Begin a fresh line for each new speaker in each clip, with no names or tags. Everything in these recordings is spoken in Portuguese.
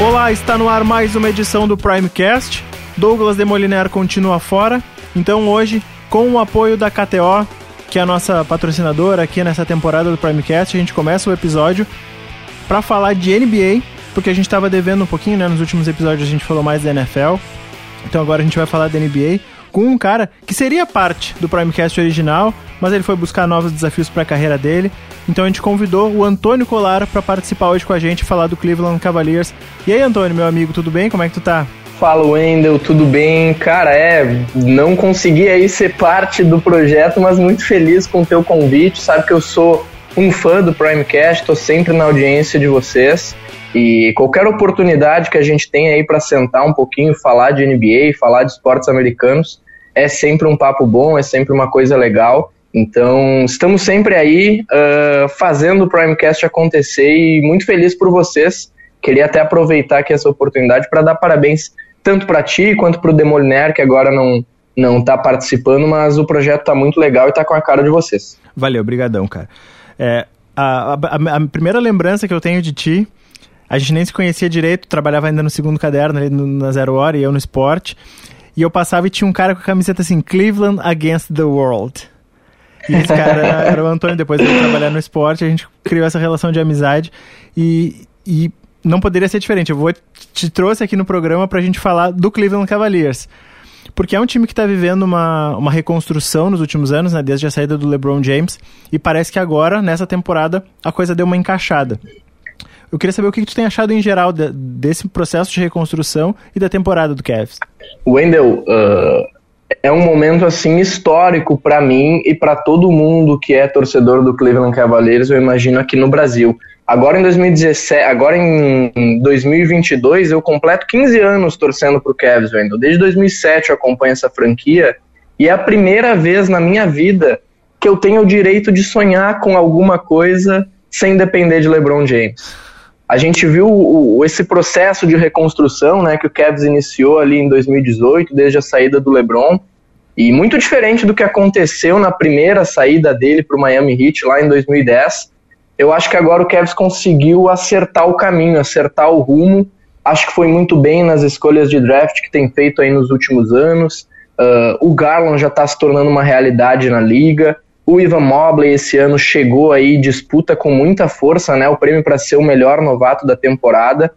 Olá, está no ar mais uma edição do Primecast. Douglas Demoliner continua fora, então hoje, com o apoio da KTO, que é a nossa patrocinadora aqui nessa temporada do Primecast, a gente começa o episódio para falar de NBA, porque a gente estava devendo um pouquinho, né? Nos últimos episódios a gente falou mais da NFL, então agora a gente vai falar da NBA com um cara que seria parte do Primecast original, mas ele foi buscar novos desafios para a carreira dele. Então a gente convidou o Antônio Colar para participar hoje com a gente falar do Cleveland Cavaliers. E aí, Antônio, meu amigo, tudo bem? Como é que tu tá?
Fala, Wendel, tudo bem? Cara, é, não consegui aí ser parte do projeto, mas muito feliz com o teu convite. Sabe que eu sou um fã do Primecast, tô sempre na audiência de vocês. E qualquer oportunidade que a gente tem aí para sentar um pouquinho, falar de NBA, falar de esportes americanos, é sempre um papo bom, é sempre uma coisa legal. Então, estamos sempre aí uh, fazendo o Primecast acontecer e muito feliz por vocês. Queria até aproveitar aqui essa oportunidade para dar parabéns tanto para ti quanto para o Demoliner, que agora não não está participando, mas o projeto está muito legal e está com a cara de vocês.
Valeu, obrigadão, cara. É, a, a, a, primeira lembrança que eu tenho de ti, a gente nem se conhecia direito, trabalhava ainda no segundo caderno, ali no, na Zero Hora, e eu no esporte, e eu passava e tinha um cara com a camiseta assim, Cleveland Against the World. E esse cara era o Antônio, depois de trabalhar no esporte, a gente criou essa relação de amizade e, e não poderia ser diferente. Eu vou te trouxe aqui no programa para a gente falar do Cleveland Cavaliers. Porque é um time que está vivendo uma, uma reconstrução nos últimos anos, né, desde a saída do LeBron James, e parece que agora, nessa temporada, a coisa deu uma encaixada. Eu queria saber o que, que tu tem achado em geral de, desse processo de reconstrução e da temporada do Cavs.
Wendell, uh, é um momento assim histórico para mim e para todo mundo que é torcedor do Cleveland Cavaliers, eu imagino aqui no Brasil. Agora em 2017, agora em 2022 eu completo 15 anos torcendo pro Cavs, Wendell. Desde 2007 eu acompanho essa franquia e é a primeira vez na minha vida que eu tenho o direito de sonhar com alguma coisa sem depender de LeBron James. A gente viu o, esse processo de reconstrução né, que o Cavs iniciou ali em 2018, desde a saída do LeBron, e muito diferente do que aconteceu na primeira saída dele para o Miami Heat lá em 2010. Eu acho que agora o Cavs conseguiu acertar o caminho, acertar o rumo. Acho que foi muito bem nas escolhas de draft que tem feito aí nos últimos anos. Uh, o Garland já está se tornando uma realidade na liga. O Ivan Mobley esse ano chegou aí disputa com muita força, né? O prêmio para ser o melhor novato da temporada.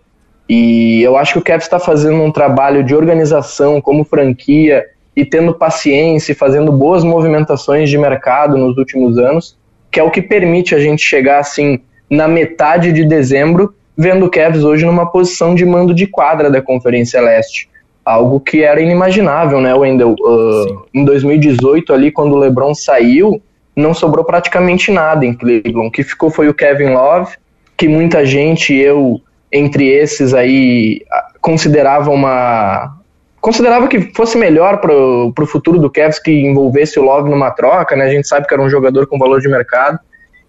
E eu acho que o Cavs está fazendo um trabalho de organização como franquia e tendo paciência e fazendo boas movimentações de mercado nos últimos anos, que é o que permite a gente chegar assim na metade de dezembro, vendo o Cavs hoje numa posição de mando de quadra da Conferência Leste. Algo que era inimaginável, né, Wendell? Uh, em 2018, ali, quando o LeBron saiu, não sobrou praticamente nada em Cleveland. O que ficou foi o Kevin Love, que muita gente, eu entre esses aí, considerava uma considerava que fosse melhor para o futuro do Cavs que envolvesse o Love numa troca, né? A gente sabe que era um jogador com valor de mercado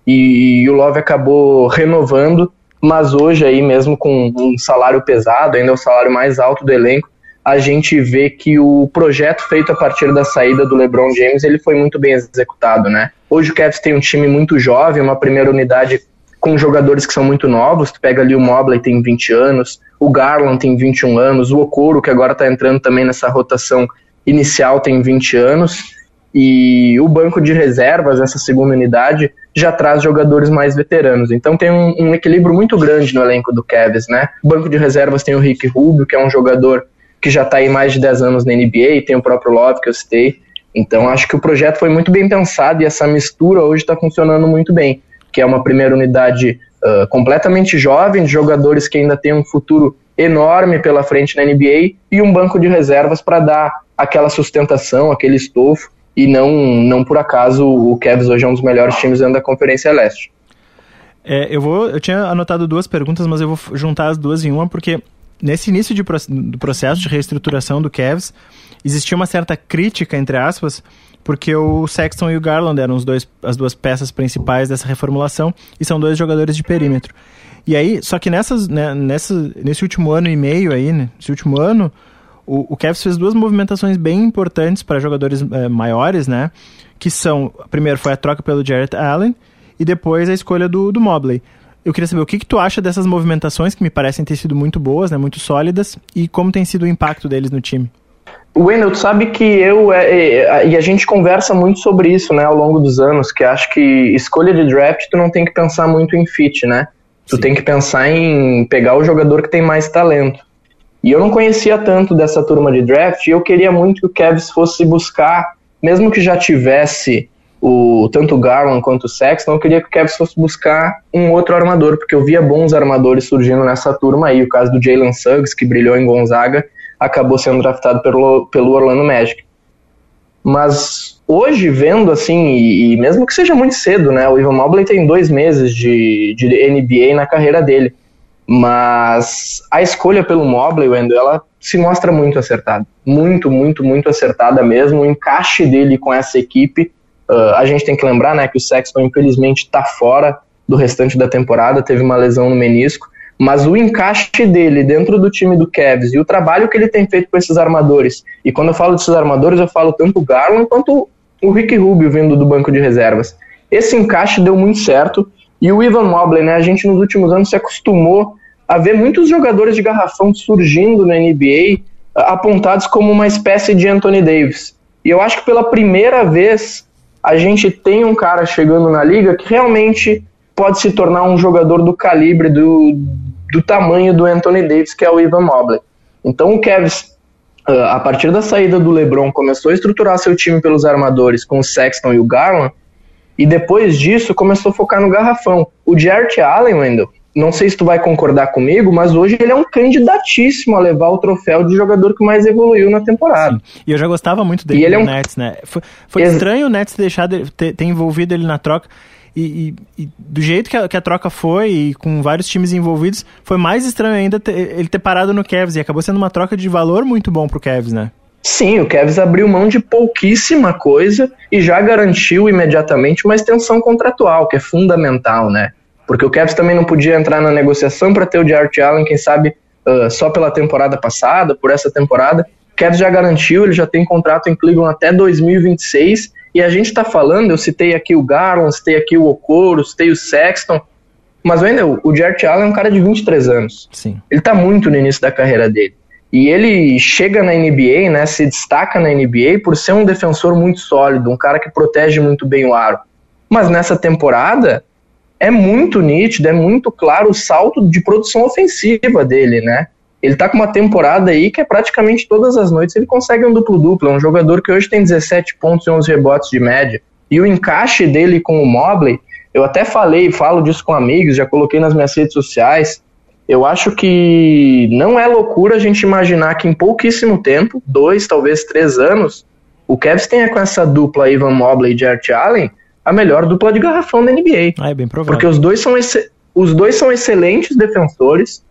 e, e o Love acabou renovando, mas hoje aí mesmo com um salário pesado, ainda é o salário mais alto do elenco, a gente vê que o projeto feito a partir da saída do LeBron James ele foi muito bem executado, né? Hoje o Cavs tem um time muito jovem, uma primeira unidade com jogadores que são muito novos. Tu pega ali o Mobley tem 20 anos, o Garland tem 21 anos, o Okoro que agora está entrando também nessa rotação inicial tem 20 anos e o banco de reservas, essa segunda unidade, já traz jogadores mais veteranos. Então tem um, um equilíbrio muito grande no elenco do Cavs, né? O banco de reservas tem o Rick Rubio, que é um jogador que já está aí mais de 10 anos na NBA, tem o próprio Love que eu citei. Então acho que o projeto foi muito bem pensado e essa mistura hoje está funcionando muito bem, que é uma primeira unidade uh, completamente jovem, de jogadores que ainda têm um futuro enorme pela frente na NBA e um banco de reservas para dar aquela sustentação, aquele estofo e não, não por acaso o Cavs hoje é um dos melhores times dentro da Conferência Leste.
É, eu vou, eu tinha anotado duas perguntas, mas eu vou juntar as duas em uma porque nesse início de, do processo de reestruturação do Cavs, existia uma certa crítica, entre aspas, porque o Sexton e o Garland eram os dois, as duas peças principais dessa reformulação e são dois jogadores de perímetro. E aí, só que nessas, né, nessa, nesse último ano e meio aí, né, nesse último ano, o, o Cavs fez duas movimentações bem importantes para jogadores é, maiores, né? Que são, primeiro foi a troca pelo Jarrett Allen e depois a escolha do, do Mobley. Eu queria saber o que, que tu acha dessas movimentações que me parecem ter sido muito boas, né, muito sólidas, e como tem sido o impacto deles no time.
Wendel, tu sabe que eu é, é, e a gente conversa muito sobre isso, né, ao longo dos anos, que acho que escolha de draft tu não tem que pensar muito em fit, né? Tu Sim. tem que pensar em pegar o jogador que tem mais talento. E eu não conhecia tanto dessa turma de draft, e eu queria muito que o Cavs fosse buscar, mesmo que já tivesse o tanto o Garland quanto o Sexton, eu queria que o Cavs fosse buscar um outro armador, porque eu via bons armadores surgindo nessa turma aí, o caso do Jalen Suggs, que brilhou em Gonzaga, acabou sendo draftado pelo, pelo Orlando Magic. Mas hoje, vendo assim, e, e, mesmo que seja muito cedo, né? O Ivan Mobley tem dois meses de, de NBA na carreira dele. Mas a escolha pelo Mobley, Wendell, ela se mostra muito acertada. Muito, muito, muito acertada mesmo. O encaixe dele com essa equipe. Uh, a gente tem que lembrar né, que o Sexton, infelizmente, está fora do restante da temporada, teve uma lesão no menisco mas o encaixe dele dentro do time do Cavs e o trabalho que ele tem feito com esses armadores, e quando eu falo desses armadores, eu falo tanto o Garland quanto o Rick Rubio vindo do banco de reservas. Esse encaixe deu muito certo, e o Ivan Mobley, né, a gente nos últimos anos se acostumou a ver muitos jogadores de garrafão surgindo na NBA apontados como uma espécie de Anthony Davis. E eu acho que pela primeira vez a gente tem um cara chegando na liga que realmente pode se tornar um jogador do calibre do, do tamanho do Anthony Davis, que é o Ivan Mobley. Então o Cavs, ah, a partir da saída do LeBron, começou a estruturar seu time pelos armadores com o Sexton e o Garland, e depois disso começou a focar no garrafão. O Jarrett Allen, Wendell, não sei se tu vai concordar comigo, mas hoje ele é um candidatíssimo a levar o troféu de jogador que mais evoluiu na temporada.
Sim. E eu já gostava muito dele no é um... Nets, né? Foi, foi Ex estranho o Nets deixar de, ter, ter envolvido ele na troca. E, e, e, do jeito que a, que a, troca foi, e com vários times envolvidos, foi mais estranho ainda ter, ele ter parado no Cavs. E acabou sendo uma troca de valor muito bom pro Cavs, né?
Sim, o Cavs abriu mão de pouquíssima coisa e já garantiu imediatamente uma extensão contratual, que é fundamental, né? Porque o Cavs também não podia entrar na negociação para ter o Jarrett Allen, quem sabe uh, só pela temporada passada, por essa temporada. O Cavs já garantiu, ele já tem contrato em Cleveland até 2026 e a gente está falando, eu citei aqui o Garland, citei aqui o Okoro, citei o Sexton, mas ainda o Jarrett Allen é um cara de 23 anos.
Sim.
Ele está muito no início da carreira dele. E ele chega na NBA, né, se destaca na NBA por ser um defensor muito sólido, um cara que protege muito bem o aro. Mas nessa temporada é muito nítido, é muito claro o salto de produção ofensiva dele, né? Ele tá com uma temporada aí que é praticamente todas as noites ele consegue um duplo-duplo. É um jogador que hoje tem 17 pontos e 11 rebotes de média. E o encaixe dele com o Mobley, eu até falei, falo disso com amigos, já coloquei nas minhas redes sociais. Eu acho que não é loucura a gente imaginar que em pouquíssimo tempo, dois, talvez três anos, o Cavs tenha com essa dupla Ivan Mobley e Jarrett Allen a melhor dupla de garrafão da NBA.
Ah, é bem provável.
Porque os dois são, os dois são excelentes defensores,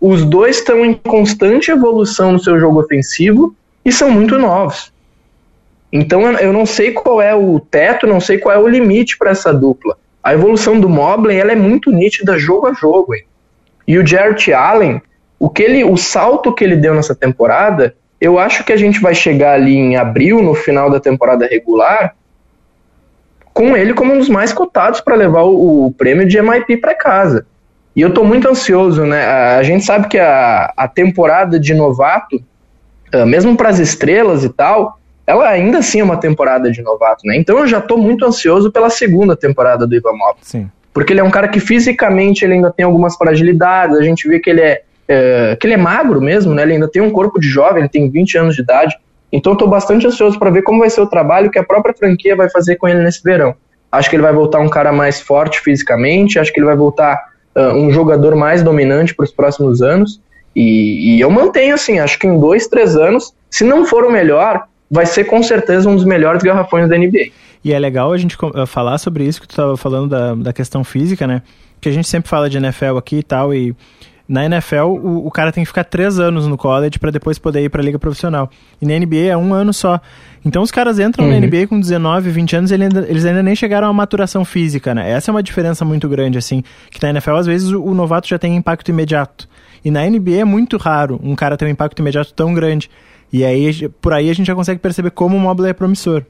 os dois estão em constante evolução no seu jogo ofensivo e são muito novos. Então eu não sei qual é o teto, não sei qual é o limite para essa dupla. A evolução do Mobley ela é muito nítida jogo a jogo. Hein? E o Jarrett Allen, o que ele, o salto que ele deu nessa temporada, eu acho que a gente vai chegar ali em abril, no final da temporada regular, com ele como um dos mais cotados para levar o, o prêmio de MIP para casa. E eu estou muito ansioso, né? A gente sabe que a, a temporada de novato, ah, mesmo para as estrelas e tal, ela ainda assim é uma temporada de novato, né? Então eu já estou muito ansioso pela segunda temporada do Ivan Mobley.
Sim.
Porque ele é um cara que fisicamente ele ainda tem algumas fragilidades, a gente vê que ele é, é que ele é magro mesmo, né? Ele ainda tem um corpo de jovem, ele tem 20 anos de idade. Então estou bastante ansioso para ver como vai ser o trabalho que a própria franquia vai fazer com ele nesse verão. Acho que ele vai voltar um cara mais forte fisicamente, acho que ele vai voltar uh, um jogador mais dominante para os próximos anos. E, e, eu mantenho assim, acho que em dois, três anos, se não for o melhor, vai ser com certeza um dos melhores garrafões da NBA.
E é legal a gente falar sobre isso que tu estava falando da, da questão física, né? Que a gente sempre fala de NFL aqui e tal, e na NFL o, o cara tem que ficar três anos no college para depois poder ir para a liga profissional. E na NBA é um ano só. Então os caras entram uhum. na NBA com 19, 20 anos, ainda, eles ainda nem chegaram à maturação física, né? Essa é uma diferença muito grande, assim. Que na NFL, às vezes, o, o novato já tem impacto imediato. E na NBA é muito raro um cara ter um impacto imediato tão grande. E aí, por aí a gente já consegue perceber como o Mobley é promissor.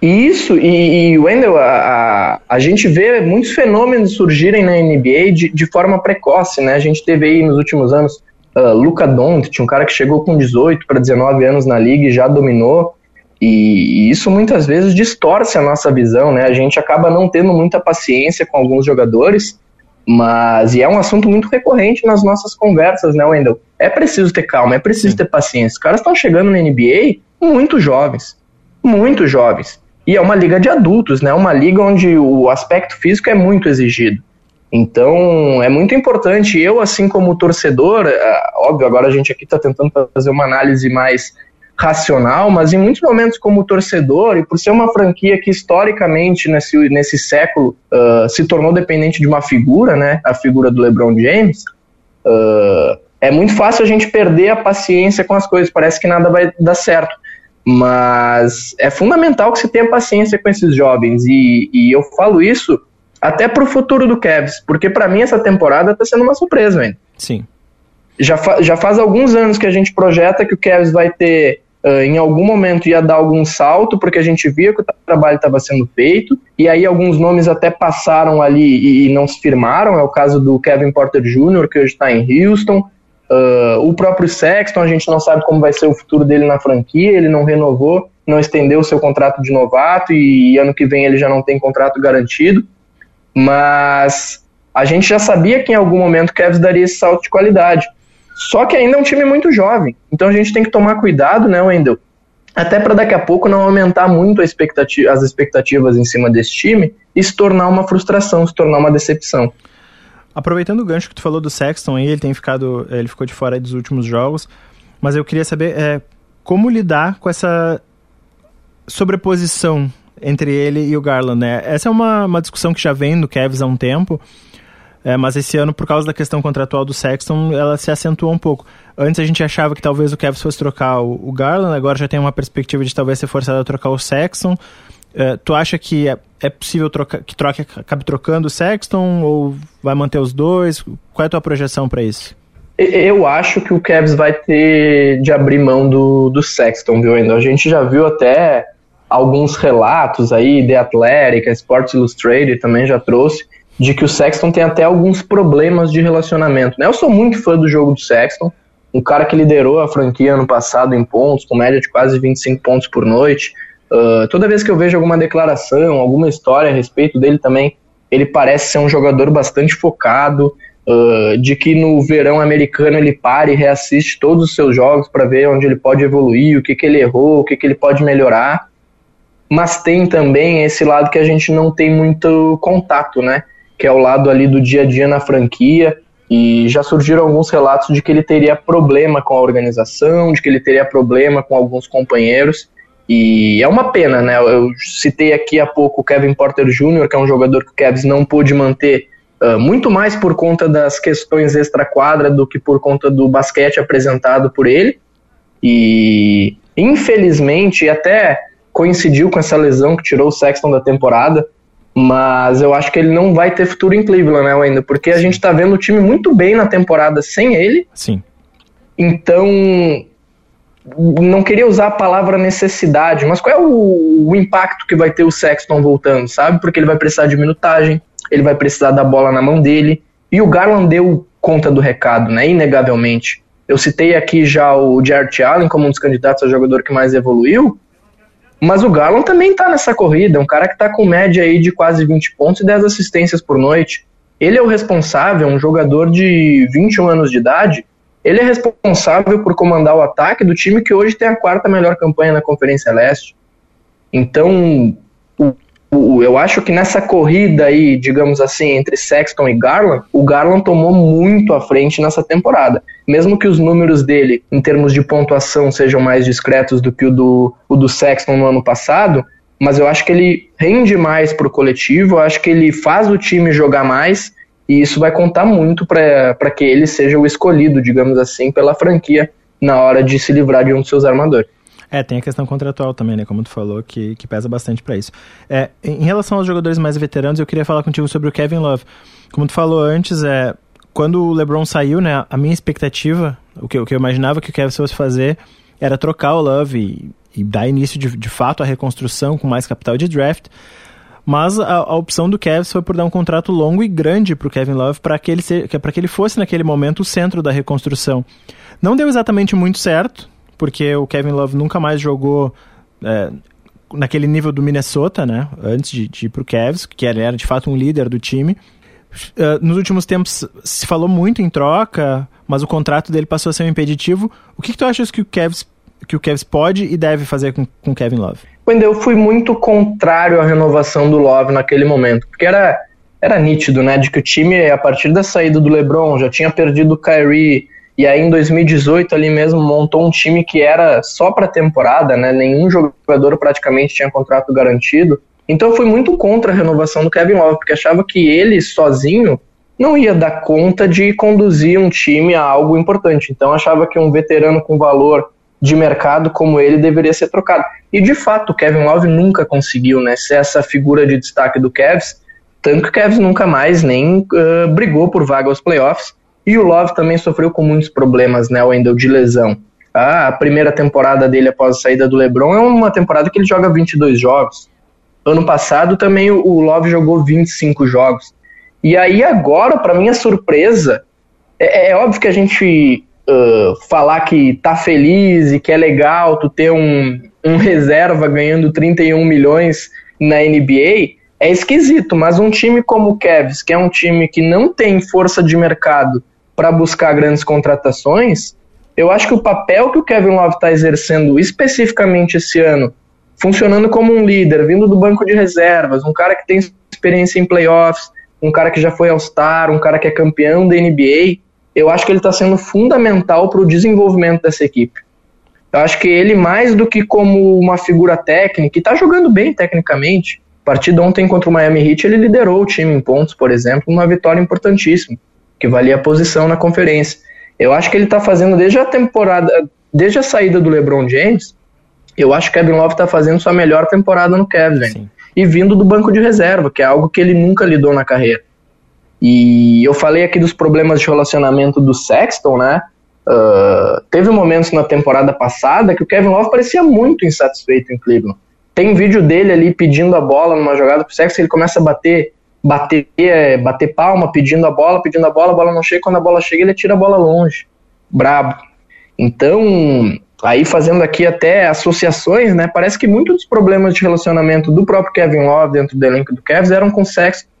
E isso, e, e Wendell, a, a, a, gente vê muitos fenômenos surgirem na NBA de, de forma precoce, né? A gente teve aí nos últimos anos uh, Luca Doncic, um cara que chegou com 18 para 19 anos na liga e já dominou. E, e, isso muitas vezes distorce a nossa visão, né? A gente acaba não tendo muita paciência com alguns jogadores, mas e é um assunto muito recorrente nas nossas conversas, né, Wendell? É preciso ter calma, é preciso ter paciência. Os caras estão chegando na NBA muito jovens, muito jovens. E é uma liga de adultos, né? Uma liga onde o aspecto físico é muito exigido. Então, é muito importante. Eu, assim como torcedor, é, óbvio, agora a gente aqui está tentando fazer uma análise mais racional, mas em muitos momentos, como torcedor, e por ser uma franquia que historicamente nesse, nesse século uh, se tornou dependente de uma figura, né? A figura do LeBron James. Uh, é muito fácil a gente perder a paciência com as coisas, parece que nada vai dar certo. Mas é fundamental que se tenha paciência com esses jovens. E, e eu falo isso até pro futuro do Cavs, porque para mim essa temporada tá sendo uma surpresa, velho.
Sim.
Já, fa já faz alguns anos que a gente projeta que o Cavs vai ter, uh, em algum momento, ia dar algum salto, porque a gente via que o trabalho estava sendo feito, e aí alguns nomes até passaram ali e, e não se firmaram. É o caso do Kevin Porter Jr., que hoje está em Houston. Uh, o próprio Sexton, a gente não sabe como vai ser o futuro dele na franquia, ele não renovou, não estendeu seu contrato de novato e ano que vem ele já não tem contrato garantido. Mas a gente já sabia que em algum momento o Cavs daria esse salto de qualidade. Só que ainda é um time muito jovem, então a gente tem que tomar cuidado, né, Wendel? Até para daqui a pouco não aumentar muito expectativa, as expectativas em cima desse time e se tornar uma frustração, se tornar uma decepção.
Aproveitando o gancho que tu falou do Sexton aí, ele tem ficado, ele ficou de fora dos últimos jogos, mas eu queria saber é, como lidar com essa sobreposição entre ele e o Garland, né? Essa é uma, uma discussão que já vem no Cavs há um tempo, é, mas esse ano, por causa da questão contratual do Sexton, ela se acentuou um pouco. Antes a gente achava que talvez o Cavs fosse trocar o, o Garland, agora já tem uma perspectiva de talvez ser forçado a trocar o Sexton. É, tu acha que é, possível troca, que troque, acabe trocando o Sexton ou vai manter os dois? Qual é a tua projeção para isso?
Eu acho que o Cavs vai ter de abrir mão do, do Sexton, viu. A gente já viu até alguns relatos aí, The Athletic, Sports Illustrated também já trouxe, de que o Sexton tem até alguns problemas de relacionamento. Né? Eu sou muito fã do jogo do Sexton, um cara que liderou a franquia ano passado em pontos, com média de quase 25 pontos por noite, Uh, toda vez que eu vejo alguma declaração, alguma história a respeito dele também, ele parece ser um jogador bastante focado, uh, de que no verão americano ele para e reassiste todos os seus jogos para ver onde ele pode evoluir, o que, que ele errou, o que, que ele pode melhorar. Mas tem também esse lado que a gente não tem muito contato, né? Que é o lado ali do dia a dia na franquia. E já surgiram alguns relatos de que ele teria problema com a organização, de que ele teria problema com alguns companheiros. E é uma pena, né? Eu citei aqui há pouco o Kevin Porter Jr., que é um jogador que o Cavs não pôde manter uh, muito mais por conta das questões extra-quadra do que por conta do basquete apresentado por ele. E infelizmente até coincidiu com essa lesão que tirou o Sexton da temporada, mas eu acho que ele não vai ter futuro em Cleveland, né, ainda, porque a gente tá vendo o time muito bem na temporada sem ele.
Sim.
Então, não queria usar a palavra necessidade, mas qual é o, o, impacto que vai ter o Sexton voltando, sabe? Porque ele vai precisar de minutagem, ele vai precisar da bola na mão dele, e o Garland deu conta do recado, né? Inegavelmente. Eu citei aqui já o Jarrett Allen como um dos candidatos a jogador que mais evoluiu, mas o Garland também tá nessa corrida, é um cara que tá com média aí de quase 20 pontos e 10 assistências por noite. Ele é o responsável, um jogador de 21 anos de idade, ele é responsável por comandar o ataque do time que hoje tem a quarta melhor campanha na Conferência Leste. Então, o, o, eu acho que nessa corrida aí, digamos assim, entre Sexton e Garland, o Garland tomou muito à frente nessa temporada. Mesmo que os números dele, em termos de pontuação, sejam mais discretos do que o do, o do Sexton no ano passado, mas eu acho que ele rende mais para o coletivo, eu acho que ele faz o time jogar mais e isso vai contar muito para que ele seja o escolhido, digamos assim, pela franquia na hora de se livrar de um dos seus armadores.
É, tem a questão contratual também, né? Como tu falou, que, que pesa bastante para isso. É, em relação aos jogadores mais veteranos, eu queria falar contigo sobre o Kevin Love. Como tu falou antes, é, quando o LeBron saiu, né? A minha expectativa, o que, o que eu imaginava que o Kevin fosse fazer, era trocar o Love e, e dar início de, de fato à reconstrução com mais capital de draft. Mas a, a opção do Cavs foi por dar um contrato longo e grande para o Kevin Love para que, ele que ele fosse naquele momento o centro da reconstrução. Não deu exatamente muito certo, porque o Kevin Love nunca mais jogou é, naquele nível do Minnesota, né? Antes de, de ir para o Cavs, que ele era de fato um líder do time. Uh, nos últimos tempos se falou muito em troca, mas o contrato dele passou a ser um impeditivo. O que, que tu achas que o Cavs que o Cavs pode e deve fazer com o Kevin Love?
Quando eu fui muito contrário à renovação do Love naquele momento, porque era, era nítido, né, de que o time, a partir da saída do LeBron, já tinha perdido o Kyrie, e aí em 2018 ali mesmo montou um time que era só para temporada, né, nenhum jogador praticamente tinha contrato garantido. Então eu fui muito contra a renovação do Kevin Love, porque achava que ele sozinho não ia dar conta de conduzir um time a algo importante. Então achava que um veterano com valor de mercado como ele deveria ser trocado. E de fato, o Kevin Love nunca conseguiu né, ser essa figura de destaque do Cavs, tanto que o Cavs nunca mais nem uh, brigou por vaga aos playoffs. E o Love também sofreu com muitos problemas, né, Wendell, de lesão. Ah, a primeira temporada dele após a saída do LeBron é uma temporada que ele joga 22 jogos. Ano passado também o Love jogou 25 jogos. E aí agora, para minha surpresa, é, é, óbvio que a gente uh, falar que tá feliz e que é legal tu ter um, um reserva ganhando 31 milhões na NBA é esquisito, mas um time como o Cavs, que é um time que não tem força de mercado para buscar grandes contratações, eu acho que o papel que o Kevin Love está exercendo especificamente esse ano, funcionando como um líder, vindo do banco de reservas, um cara que tem experiência em playoffs, um cara que já foi All-Star, um cara que é campeão da NBA, eu acho que ele está sendo fundamental para o desenvolvimento dessa equipe. Eu acho que ele, mais do que como uma figura técnica, e está jogando bem tecnicamente, partida ontem contra o Miami Heat, ele liderou o time em pontos, por exemplo, uma vitória importantíssima, que valia a posição na conferência. Eu acho que ele está fazendo desde a temporada, desde a saída do LeBron James, eu acho que Kevin Love está fazendo sua melhor temporada no Kevin. E vindo do banco de reserva, que é algo que ele nunca lidou na carreira. E eu falei aqui dos problemas de relacionamento do Sexton, né? Uh, teve momentos na temporada passada que o Kevin Love parecia muito insatisfeito em Cleveland. Tem vídeo dele ali pedindo a bola numa jogada pro Sexton, ele começa a bater, bater, é, bater palma, pedindo a bola, pedindo a bola, a bola não chega, quando a bola chega ele tira a bola longe. Brabo. Então, aí fazendo aqui até associações, né? Parece que muitos dos problemas de relacionamento do próprio Kevin Love dentro do elenco do Cavs eram com Sexton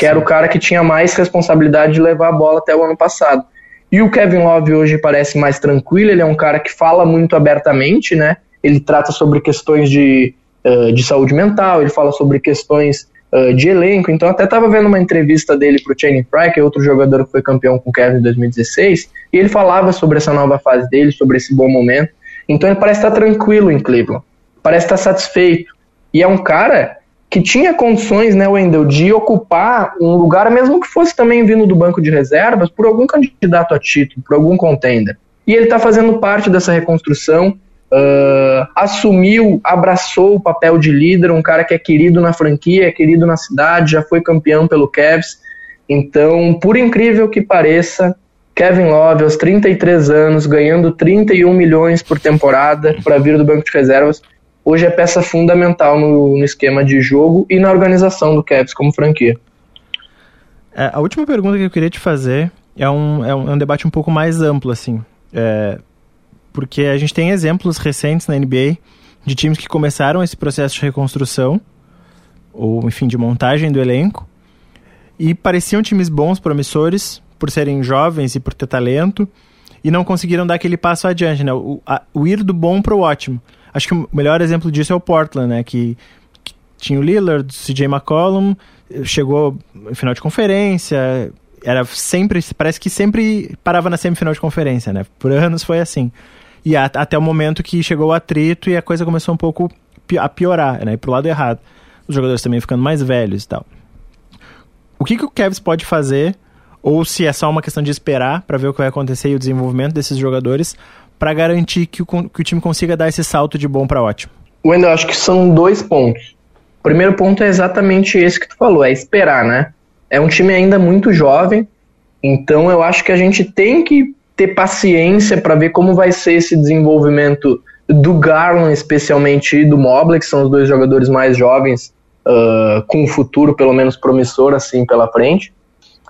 que era o cara que tinha mais responsabilidade de levar a bola até o ano passado. E o Kevin Love hoje parece mais tranquilo, ele é um cara que fala muito abertamente, né? Ele trata sobre questões de, uh, de saúde mental, ele fala sobre questões uh, de elenco. Então, até estava vendo uma entrevista dele para o Channing Frye, que é outro jogador que foi campeão com o Kevin em 2016, e ele falava sobre essa nova fase dele, sobre esse bom momento. Então, ele parece estar tranquilo em Cleveland, parece estar satisfeito. E é um cara que tinha condições, né, Wendel, de ocupar um lugar, mesmo que fosse também vindo do banco de reservas, por algum candidato a título, por algum contender. E ele está fazendo parte dessa reconstrução, uh, assumiu, abraçou o papel de líder, um cara que é querido na franquia, é querido na cidade, já foi campeão pelo Cavs. Então, por incrível que pareça, Kevin Love, aos 33 anos, ganhando 31 milhões por temporada para vir do banco de reservas, hoje é peça fundamental no, no esquema de jogo e na organização do Cavs como franquia.
É, a última pergunta que eu queria te fazer é um, é um, é um debate um pouco mais amplo, assim. É, porque a gente tem exemplos recentes na NBA de times que começaram esse processo de reconstrução, ou enfim, de montagem do elenco, e pareciam times bons, promissores, por serem jovens e por ter talento, e não conseguiram dar aquele passo adiante, né? O, a, o ir do bom para o ótimo. Acho que o melhor exemplo disso é o Portland, né? Que, que tinha o Lillard, CJ McCollum, chegou em final de conferência, era sempre, parece que sempre parava na semifinal de conferência, né? Por anos foi assim. E a, até o momento que chegou o atrito e a coisa começou um pouco a piorar, né? Pro lado errado. Os jogadores também ficando mais velhos e tal. O que, que o Cavs pode fazer, ou se é só uma questão de esperar para ver o que vai acontecer e o desenvolvimento desses jogadores, para garantir que o, que o time consiga dar esse salto de bom para ótimo?
Wendel, eu acho que são dois pontos. O primeiro ponto é exatamente esse que tu falou, é esperar, né? É um time ainda muito jovem, então eu acho que a gente tem que ter paciência para ver como vai ser esse desenvolvimento do Garland especialmente e do Mobley, que são os dois jogadores mais jovens uh, com um futuro pelo menos promissor assim pela frente.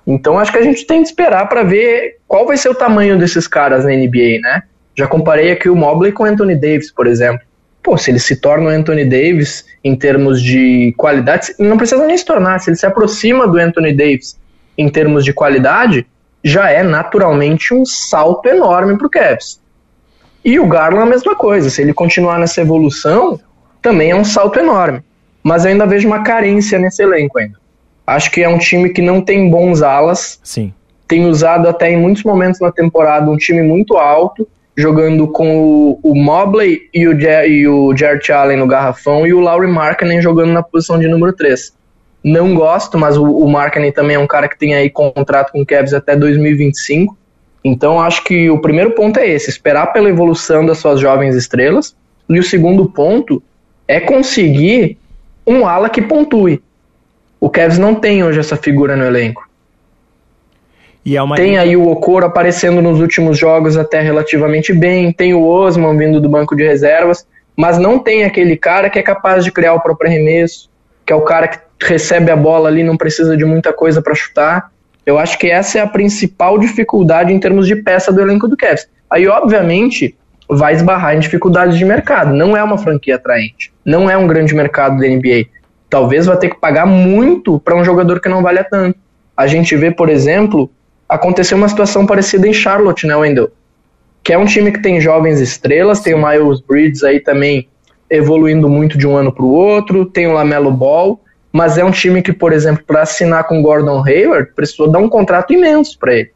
Então acho que a gente tem que esperar para ver qual vai ser o tamanho desses caras na NBA, né? Já comparei aqui o Mobley com o Anthony Davis, por exemplo. Pô, se ele se torna o Anthony Davis em termos de qualidade, não precisa nem se tornar, se ele se aproxima do Anthony Davis em termos de qualidade, já é naturalmente um salto enorme para o Cavs. E o Garland a mesma coisa, se ele continuar nessa evolução, também é um salto enorme. Mas eu ainda vejo uma carência nesse elenco ainda. Acho que é um time que não tem bons alas.
Sim.
Tem usado até em muitos momentos na temporada um time muito alto, jogando com o, o Mobley e o, e o Jarrett Allen no garrafão e o Laurie Markkinen jogando na posição de número 3. Não gosto, mas o, o Markkinen também é um cara que tem aí contrato com o Cavs até 2025. Então acho que o primeiro ponto é esse, esperar pela evolução das suas jovens estrelas. E o segundo ponto é conseguir um ala que pontue. O Cavs não tem hoje essa figura no elenco. É. Tem aí o Okoro aparecendo nos últimos jogos até relativamente bem, tem o Osman vindo do banco de reservas, mas não tem aquele cara que é capaz de criar o próprio arremesso, que é o cara que recebe a bola ali, não precisa de muita coisa para chutar. Eu acho que essa é a principal dificuldade em termos de peça do elenco do Cavs. Aí, obviamente, vai esbarrar em dificuldades de mercado. Não é uma franquia atraente. Não é um grande mercado da NBA. Talvez vá ter que pagar muito para um jogador que não valha tanto. A gente vê, por exemplo, aconteceu uma situação parecida em Charlotte, né, Wendell? Que é um time que tem jovens estrelas, tem o Miles Bridges aí também evoluindo muito de um ano para o outro, tem o Lamelo Ball, mas é um time que, por exemplo, para assinar com Gordon Hayward, precisou dar um contrato imenso para ele.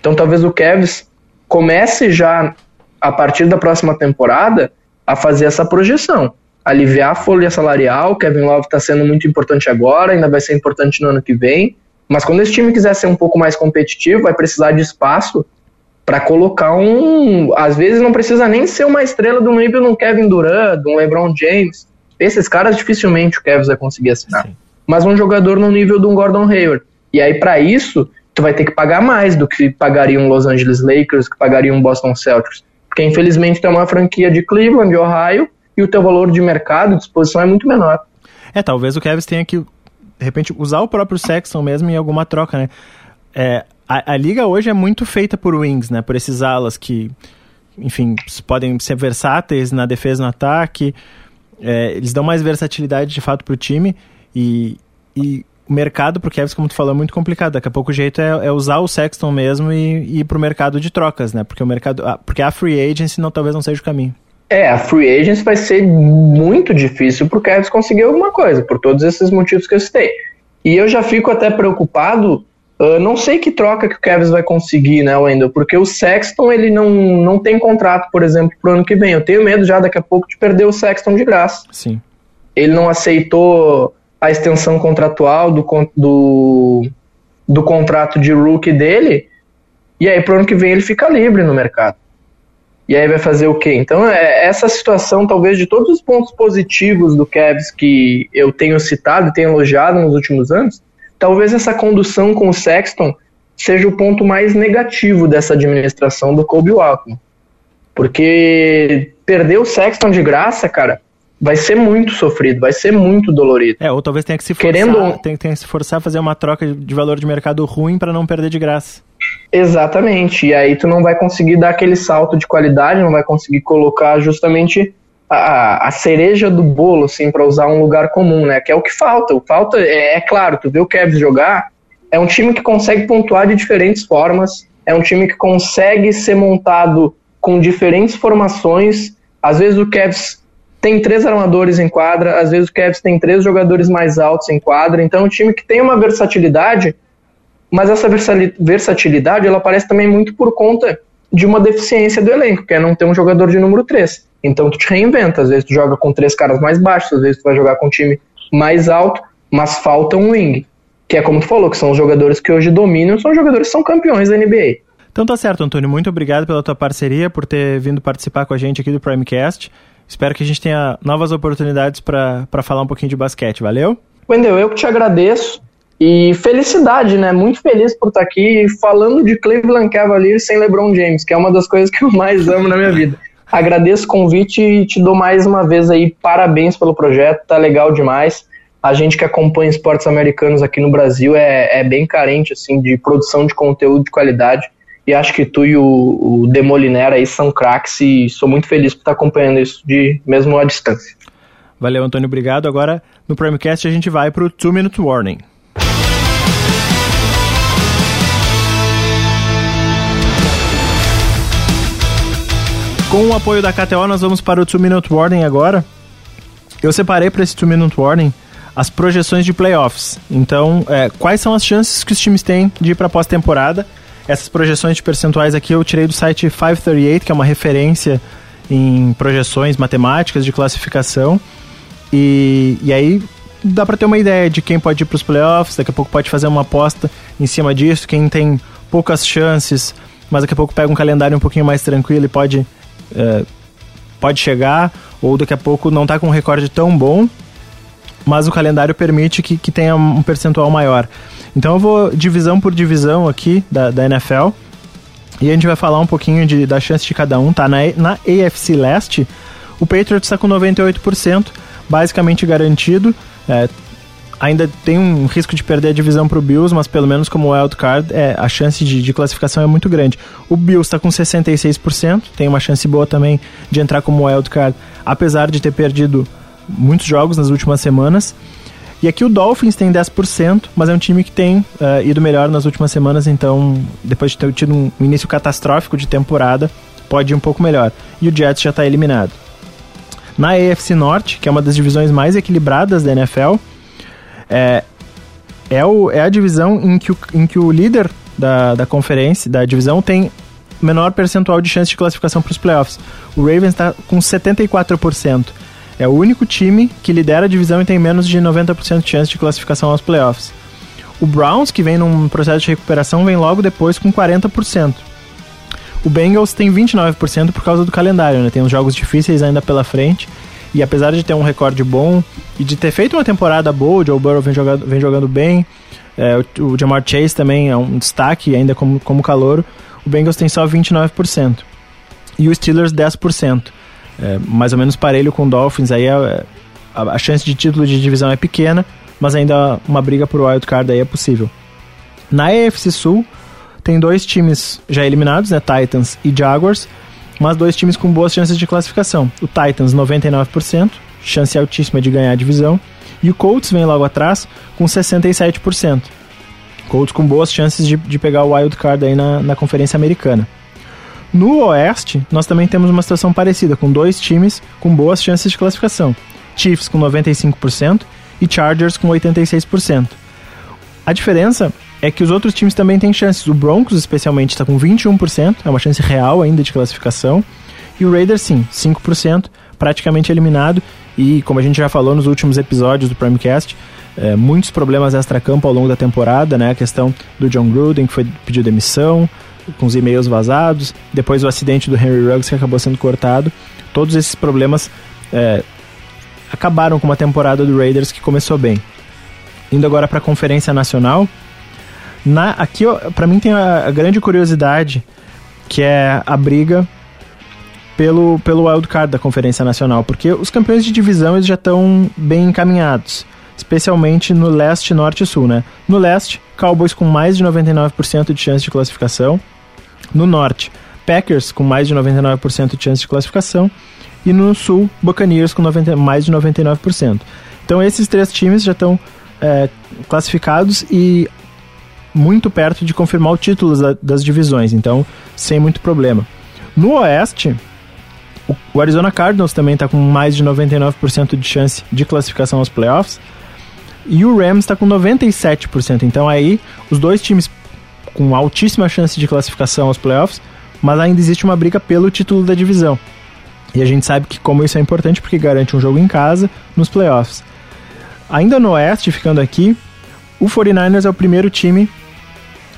Então talvez o Cavs comece já a partir da próxima temporada a fazer essa projeção, aliviar a folha salarial. Kevin Love está sendo muito importante agora, ainda vai ser importante no ano que vem. Mas quando esse time quiser ser um pouco mais competitivo, vai precisar de espaço para colocar um. Às vezes não precisa nem ser uma estrela do nível de um Kevin Durant, de um LeBron James. Esses caras dificilmente o Kevin vai conseguir assinar. Sim. Mas um jogador no nível de um Gordon Hayward. E aí, para isso, tu vai ter que pagar mais do que pagaria um Los Angeles Lakers, que pagaria um Boston Celtics. Porque infelizmente tem uma franquia de Cleveland, de Ohio, e o teu valor de mercado, de disposição é muito menor.
É, talvez o Kevin tenha que de repente, usar o próprio Sexton mesmo em alguma troca, né? É, a, a, liga hoje é muito feita por wings, né? Por esses alas que, enfim, podem ser versáteis na defesa no ataque. É, eles dão mais versatilidade, de fato, para o time. E, e o mercado pro Cavs, como tu falou, é muito complicado. Daqui a pouco o jeito é, é usar o Sexton mesmo e, e ir pro mercado de trocas, né? Porque o mercado, porque a free agency não, talvez não seja o caminho.
É, a free agency vai ser muito difícil pro Cavs conseguir alguma coisa, por todos esses motivos que eu citei. E eu já fico até preocupado, uh, não sei que troca que o Cavs vai conseguir, né, Wendel, porque o Sexton, ele não, não tem contrato, por exemplo, pro ano que vem. Eu tenho medo já daqui a pouco de perder o Sexton de graça.
Sim.
Ele não aceitou a extensão contratual do, do, do contrato de rookie dele, e aí pro ano que vem ele fica livre no mercado e aí vai fazer o quê? Então, é, essa situação, talvez, de todos os pontos positivos do Cavs que eu tenho citado e tenho elogiado nos últimos anos, talvez essa condução com o Sexton seja o ponto mais negativo dessa administração do Kobe Walton. Porque perder o Sexton de graça, cara, vai ser muito sofrido, vai ser muito dolorido.
É, ou talvez tenha que se forçar, Querendo... tem, tem que se forçar a fazer uma troca de valor de mercado ruim para não perder de graça.
Exatamente. E aí tu não vai conseguir dar aquele salto de qualidade, não vai conseguir colocar justamente a, a cereja do bolo, assim, para usar um lugar comum, né? Que é o que falta. O falta é, é claro, tu vê o Cavs jogar, é um time que consegue pontuar de diferentes formas, é um time que consegue ser montado com diferentes formações. Às vezes o Cavs tem três armadores em quadra, às vezes o Cavs tem três jogadores mais altos em quadra, então é um time que tem uma versatilidade mas essa versatilidade ela aparece também muito por conta de uma deficiência do elenco, que é não ter um jogador de número 3. Então tu te reinventa, às vezes tu joga com três caras mais baixos, às vezes tu vai jogar com um time mais alto, mas falta um wing, que é como tu falou, que são os jogadores que hoje dominam, são jogadores que são campeões da NBA.
Então tá certo, Antônio, muito obrigado pela tua parceria, por ter vindo participar com a gente aqui do Primecast. Espero que a gente tenha novas oportunidades para falar um pouquinho de basquete, valeu?
Wendel, eu que te agradeço. E felicidade, né? Muito feliz por estar aqui falando de Cleveland Cavaliers sem LeBron James, que é uma das coisas que eu mais amo na minha vida. Agradeço o convite e te dou mais uma vez aí parabéns pelo projeto, tá legal demais. A gente que acompanha esportes americanos aqui no Brasil é, é bem carente assim de produção de conteúdo de qualidade e acho que tu e o, o Demoliner aí são craques e sou muito feliz por estar acompanhando isso de mesmo à distância.
Valeu, Antônio, obrigado. Agora no Primecast a gente vai para o 2 Minute Warning. Com o apoio da KTO, nós vamos para o 2 Minute Warning agora. Eu separei para esse 2 Minute Warning as projeções de playoffs. Então, é, quais são as chances que os times têm de ir para pós-temporada? Essas projeções de percentuais aqui eu tirei do site 538, que é uma referência em projeções matemáticas de classificação. E, e aí dá para ter uma ideia de quem pode ir para os playoffs, daqui a pouco pode fazer uma aposta em cima disso, quem tem poucas chances, mas daqui a pouco pega um calendário um pouquinho mais tranquilo e pode é, pode chegar, ou daqui a pouco não está com um recorde tão bom, mas o calendário permite que, que tenha um percentual maior. Então eu vou divisão por divisão aqui da, da NFL. E a gente vai falar um pouquinho de, da chance de cada um. Tá na, na AFC Leste, o Patriots está com 98%, basicamente garantido. É, ainda tem um risco de perder a divisão para o Bills, mas pelo menos como wild card, é, a chance de, de classificação é muito grande. O Bills está com 66%, tem uma chance boa também de entrar como wild card, apesar de ter perdido muitos jogos nas últimas semanas. E aqui o Dolphins tem 10%, mas é um time que tem uh, ido melhor nas últimas semanas, então depois de ter tido um início catastrófico de temporada, pode ir um pouco melhor. E o Jets já está eliminado. Na AFC Norte, que é uma das divisões mais equilibradas da NFL, é, é, o, é a divisão em que o, em que o líder da, da conferência, da divisão, tem menor percentual de chance de classificação para os playoffs. O Ravens está com 74%. É o único time que lidera a divisão e tem menos de 90% de chance de classificação aos playoffs. O Browns, que vem num processo de recuperação, vem logo depois com 40%. O Bengals tem 29% por causa do calendário, né? Tem uns jogos difíceis ainda pela frente. E apesar de ter um recorde bom e de ter feito uma temporada boa, o Joe Burrow vem jogando, vem jogando bem, é, o, o Jamar Chase também é um destaque ainda como, como calor, o Bengals tem só 29%. E o Steelers 10%. É, mais ou menos parelho com o Dolphins, aí a, a, a, chance de título de divisão é pequena, mas ainda uma briga por wild card aí é possível. Na AFC Sul, tem dois times já eliminados, né, Titans e Jaguars, mas dois times com boas chances de classificação. O Titans, 99%, chance altíssima de ganhar a divisão, e o Colts vem logo atrás com 67%. Colts com boas chances de, de pegar o wild card aí na, na Conferência Americana. No Oeste, nós também temos uma situação parecida, com dois times com boas chances de classificação. Chiefs com 95% e Chargers com 86%. A diferença é que os outros times também têm chances. O Broncos, especialmente, está com 21%, é uma chance real ainda de classificação. E o Raiders, sim, 5%, praticamente eliminado. E, como a gente já falou nos últimos episódios do Primecast, é, muitos problemas extra-campo ao longo da temporada, né? A questão do John Gruden, que foi pediu demissão, com os e-mails vazados, depois o acidente do Henry Ruggs, que acabou sendo cortado. Todos esses problemas é, acabaram com uma temporada do Raiders que começou bem. Indo agora para a Conferência Nacional, na, aqui, para mim, tem a, a, grande curiosidade que é a briga pelo, pelo wildcard da Conferência Nacional, porque os campeões de divisão eles já estão bem encaminhados, especialmente no leste, norte e sul, né? No leste, Cowboys com mais de 99% de chance de classificação. No norte, Packers com mais de 99% de chance de classificação. E no sul, Buccaneers com 90, mais de 99%. Então esses três times já estão é, classificados e muito perto de confirmar o título da, das divisões, então sem muito problema. No Oeste, o, o Arizona Cardinals também está com mais de 99% de chance de classificação aos playoffs. E o Rams está com 97%. Então aí, os dois times com altíssima chance de classificação aos playoffs, mas ainda existe uma briga pelo título da divisão. E a gente sabe que como isso é importante porque garante um jogo em casa nos playoffs. Ainda no Oeste, ficando aqui, o 49ers é o primeiro time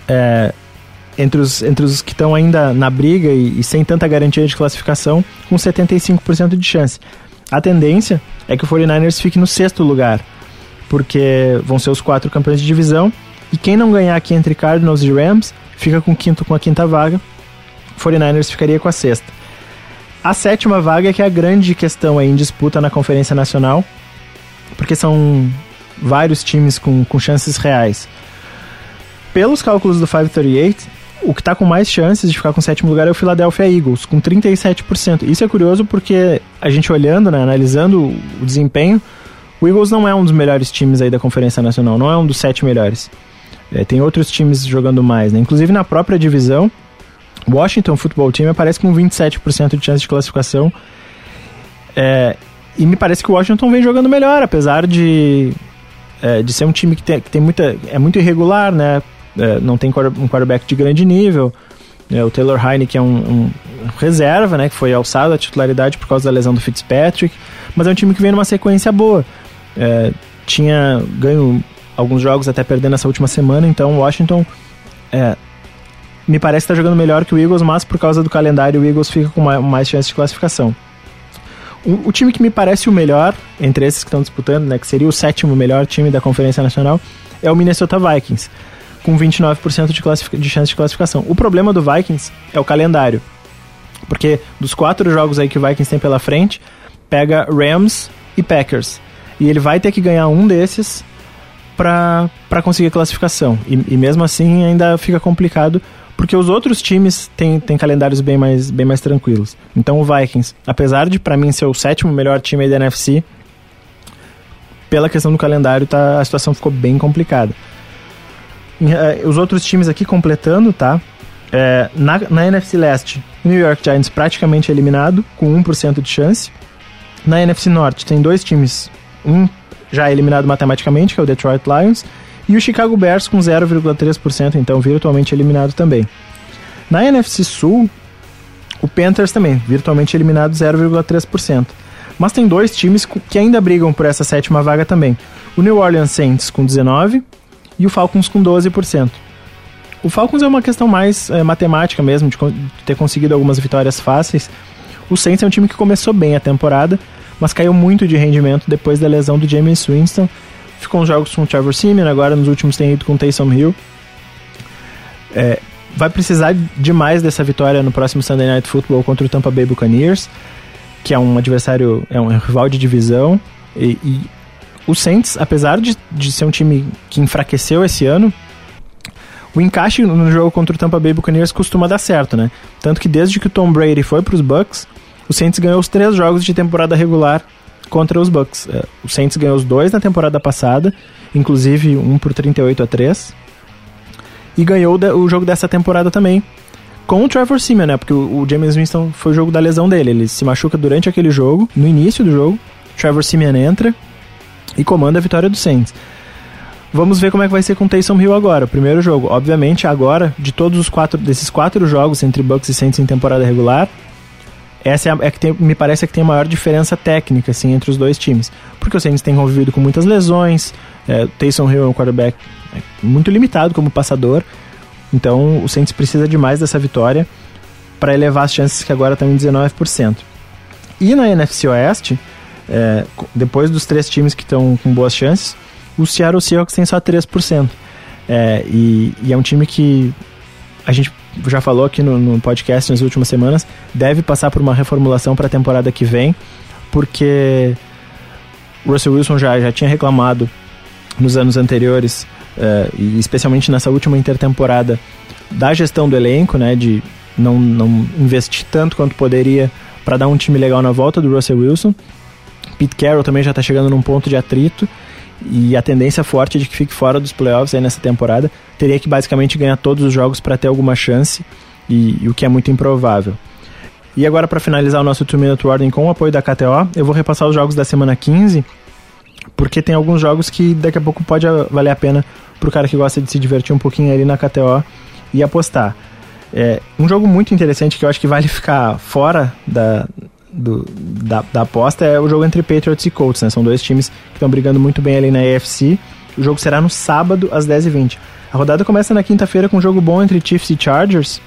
é, entre, os, entre os que estão ainda na briga e, e, sem tanta garantia de classificação, com 75% de chance. A tendência é que o 49ers fique no sexto lugar, porque vão ser os quatro campeões de divisão, e quem não ganhar aqui entre Cardinals e Rams fica com quinto com a quinta vaga, o 49ers ficaria com a sexta. A sétima vaga é que é a grande questão aí em disputa na Conferência Nacional, porque são vários times com, com chances reais. Pelos cálculos do 538, o que está com mais chances de ficar com o sétimo lugar é o Philadelphia Eagles, com 37%. Isso é curioso porque a gente olhando, né, analisando o desempenho, o Eagles não é um dos melhores times aí da Conferência Nacional, não é um dos sete melhores. É, tem outros times jogando mais, né? Inclusive na própria divisão, Washington Football Team aparece com 27% de chance de classificação. É, e me parece que o Washington vem jogando melhor, apesar de, é, de ser um time que tem, que tem muita. é muito irregular, né? É, não tem um quarterback de grande nível. É, o Taylor Heine, que é um, um, reserva, né? Que foi alçado à titularidade por causa da lesão do Fitzpatrick. Mas é um time que vem numa sequência boa. É, tinha ganho alguns jogos até perdendo essa última semana, então Washington é, me parece estar tá jogando melhor que o Eagles, mas por causa do calendário o Eagles fica com mais, mais chance de classificação. O, o, time que me parece o melhor entre esses que estão disputando, né, que seria o sétimo melhor time da Conferência Nacional, é o Minnesota Vikings, com 29% de, de chance de classificação. O problema do Vikings é o calendário, porque dos quatro jogos aí que o Vikings tem pela frente, pega Rams e Packers. E ele vai ter que ganhar um desses para conseguir a classificação. E, e, mesmo assim ainda fica complicado, porque os outros times têm, têm calendários bem mais, bem mais tranquilos. Então o Vikings, apesar de para mim ser o sétimo melhor time da NFC, pela questão do calendário tá, a situação ficou bem complicada. Eh, os outros times aqui completando, tá? É, na, na NFC Leste, New York Giants praticamente eliminado, com 1% de chance. Na NFC Norte tem dois times, um já eliminado matematicamente, que é o Detroit Lions, e o Chicago Bears com 0,3%, então virtualmente eliminado também. Na NFC Sul, o Panthers também, virtualmente eliminado 0,3%. Mas tem dois times que ainda brigam por essa sétima vaga também. O New Orleans Saints com 19% e o Falcons com 12%. O Falcons é uma questão mais é, matemática mesmo, de, de ter conseguido algumas vitórias fáceis. O Saints é um time que começou bem a temporada, mas caiu muito de rendimento depois da lesão do James Winston. Ficou uns jogos com o Trevor Simeon, agora nos últimos tem ido com o Taysom Hill. É, vai precisar demais dessa vitória no próximo Sunday Night Football contra o Tampa Bay Buccaneers, que é um adversário, é um rival de divisão. E, e o Saints, apesar de, de ser um time que enfraqueceu esse ano, o encaixe no jogo contra o Tampa Bay Buccaneers costuma dar certo, né? Tanto que desde que o Tom Brady foi para os Bucks, o Saints ganhou os três jogos de temporada regular contra os Bucks. É, o Saints ganhou os dois na temporada passada, inclusive um por 38 a 3. E ganhou o jogo dessa temporada também com o Trevor Simeon, né? Porque o, James Winston foi o jogo da lesão dele. Ele se machuca durante aquele jogo, no início do jogo. Trevor Simeon entra e comanda a vitória do Saints. Vamos ver como é que vai ser com o Taysom Hill agora. Primeiro jogo, obviamente, agora, de todos os quatro desses quatro jogos entre Bucks e Saints em temporada regular, essa é, a, é que tem, me parece que tem a maior diferença técnica assim, entre os dois times. Porque o Saints tem convivido com muitas lesões, é, Taysom Hill é um quarterback é, muito limitado como passador, então o Saints precisa demais dessa vitória para elevar as chances que agora estão em 19%. E na NFC Oeste, é, depois dos três times que estão com boas chances, o Seattle Seahawks tem só 3%. É, e, e é um time que a gente já falou aqui no, no podcast nas últimas semanas, deve passar por uma reformulação para a temporada que vem, porque Russell Wilson já, já tinha reclamado nos anos anteriores, uh, e especialmente nessa última intertemporada, da gestão do elenco, né, de não, não investir tanto quanto poderia para dar um time legal na volta do Russell Wilson. Pete Carroll também já está chegando num ponto de atrito e a tendência forte de que fique fora dos playoffs aí nessa temporada teria que basicamente ganhar todos os jogos para ter alguma chance, e, e, o que é muito improvável. E agora, para finalizar o nosso 2 Minute Warning com o apoio da KTO, eu vou repassar os jogos da semana 15, porque tem alguns jogos que daqui a pouco pode valer a pena para o cara que gosta de se divertir um pouquinho ali na KTO e apostar. É, um jogo muito interessante que eu acho que vale ficar fora da, do, da, da, aposta é o jogo entre Patriots e Colts, né? São dois times que estão brigando muito bem ali na AFC. O jogo será no sábado, às 10h20. A rodada começa na quinta-feira com um jogo bom entre Chiefs e Chargers.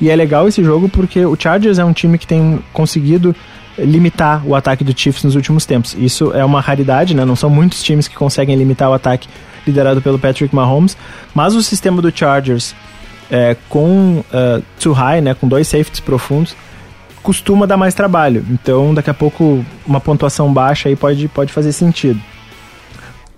E é legal esse jogo porque o Chargers é um time que tem conseguido limitar o ataque do Chiefs nos últimos tempos. Isso é uma raridade, né? Não são muitos times que conseguem limitar o ataque liderado pelo Patrick Mahomes. Mas o sistema do Chargers é, com uh, too high, né? Com dois safeties profundos costuma dar mais trabalho. Então, daqui a pouco, uma pontuação baixa aí pode, pode fazer sentido.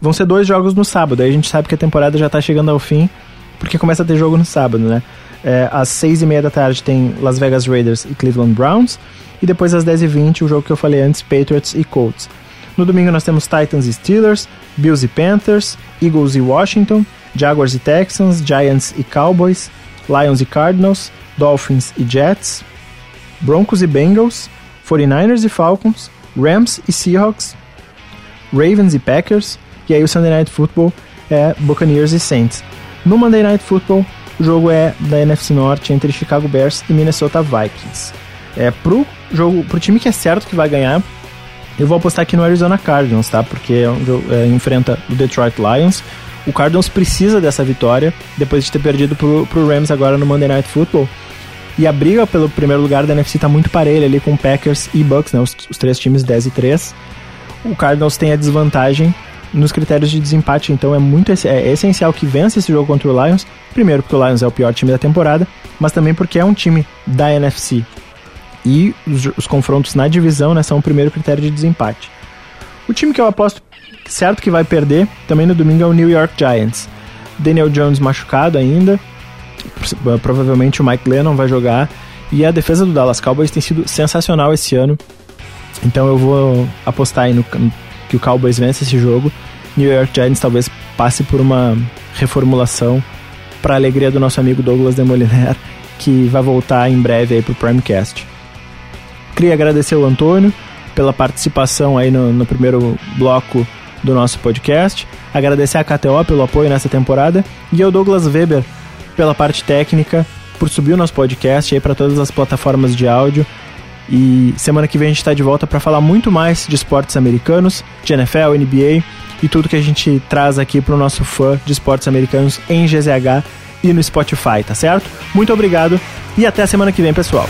Vão ser dois jogos no sábado, aí a gente sabe que a temporada já está chegando ao fim, porque começa a ter jogo no sábado, né? É, às seis e meia da tarde tem Las Vegas Raiders e Cleveland Browns, e depois às dez e vinte o jogo que eu falei antes, Patriots e Colts. No domingo nós temos Titans e Steelers, Bills e Panthers, Eagles e Washington, Jaguars e Texans, Giants e Cowboys, Lions e Cardinals, Dolphins e Jets, Broncos e Bengals, 49ers e Falcons, Rams e Seahawks, Ravens e Packers, e aí o Sunday Night Football é Buccaneers e Saints. No Monday Night Football, o jogo é da NFC Norte entre Chicago Bears e Minnesota Vikings. É pro jogo, pro time que é certo que vai ganhar, eu vou apostar aqui no Arizona Cardinals, tá? Porque é, é, enfrenta o Detroit Lions. O Cardinals precisa dessa vitória depois de ter perdido pro, pro Rams agora no Monday Night Football. E a briga pelo primeiro lugar da NFC tá muito parelha ali com Packers e Bucks, né? Os, os três times 10 e 3. O Cardinals tem a desvantagem nos critérios de desempate, então é muito é essencial que vença esse jogo contra o Lions. Primeiro porque o Lions é o pior time da temporada, mas também porque é um time da NFC. E os, os confrontos na divisão né, são o primeiro critério de desempate. O time que eu aposto certo que vai perder também no domingo é o New York Giants. Daniel Jones machucado ainda, provavelmente o Mike Lennon vai jogar. E a defesa do Dallas Cowboys tem sido sensacional esse ano. Então eu vou apostar aí no, que o Cowboys vence esse jogo. New York Giants talvez passe por uma reformulação para alegria do nosso amigo Douglas Demoliner, que vai voltar em breve aí pro Primecast. Queria agradecer o Antônio pela participação aí no, no primeiro bloco do nosso podcast. Agradecer a KTO pelo apoio nessa temporada e ao Douglas Weber pela parte técnica, por subir o nosso podcast aí para todas as plataformas de áudio. E semana que vem a gente está de volta para falar muito mais de esportes americanos, de NFL, NBA e tudo que a gente traz aqui para o nosso fã de esportes americanos em GZH e no Spotify, tá certo? Muito obrigado e até a semana que vem, pessoal.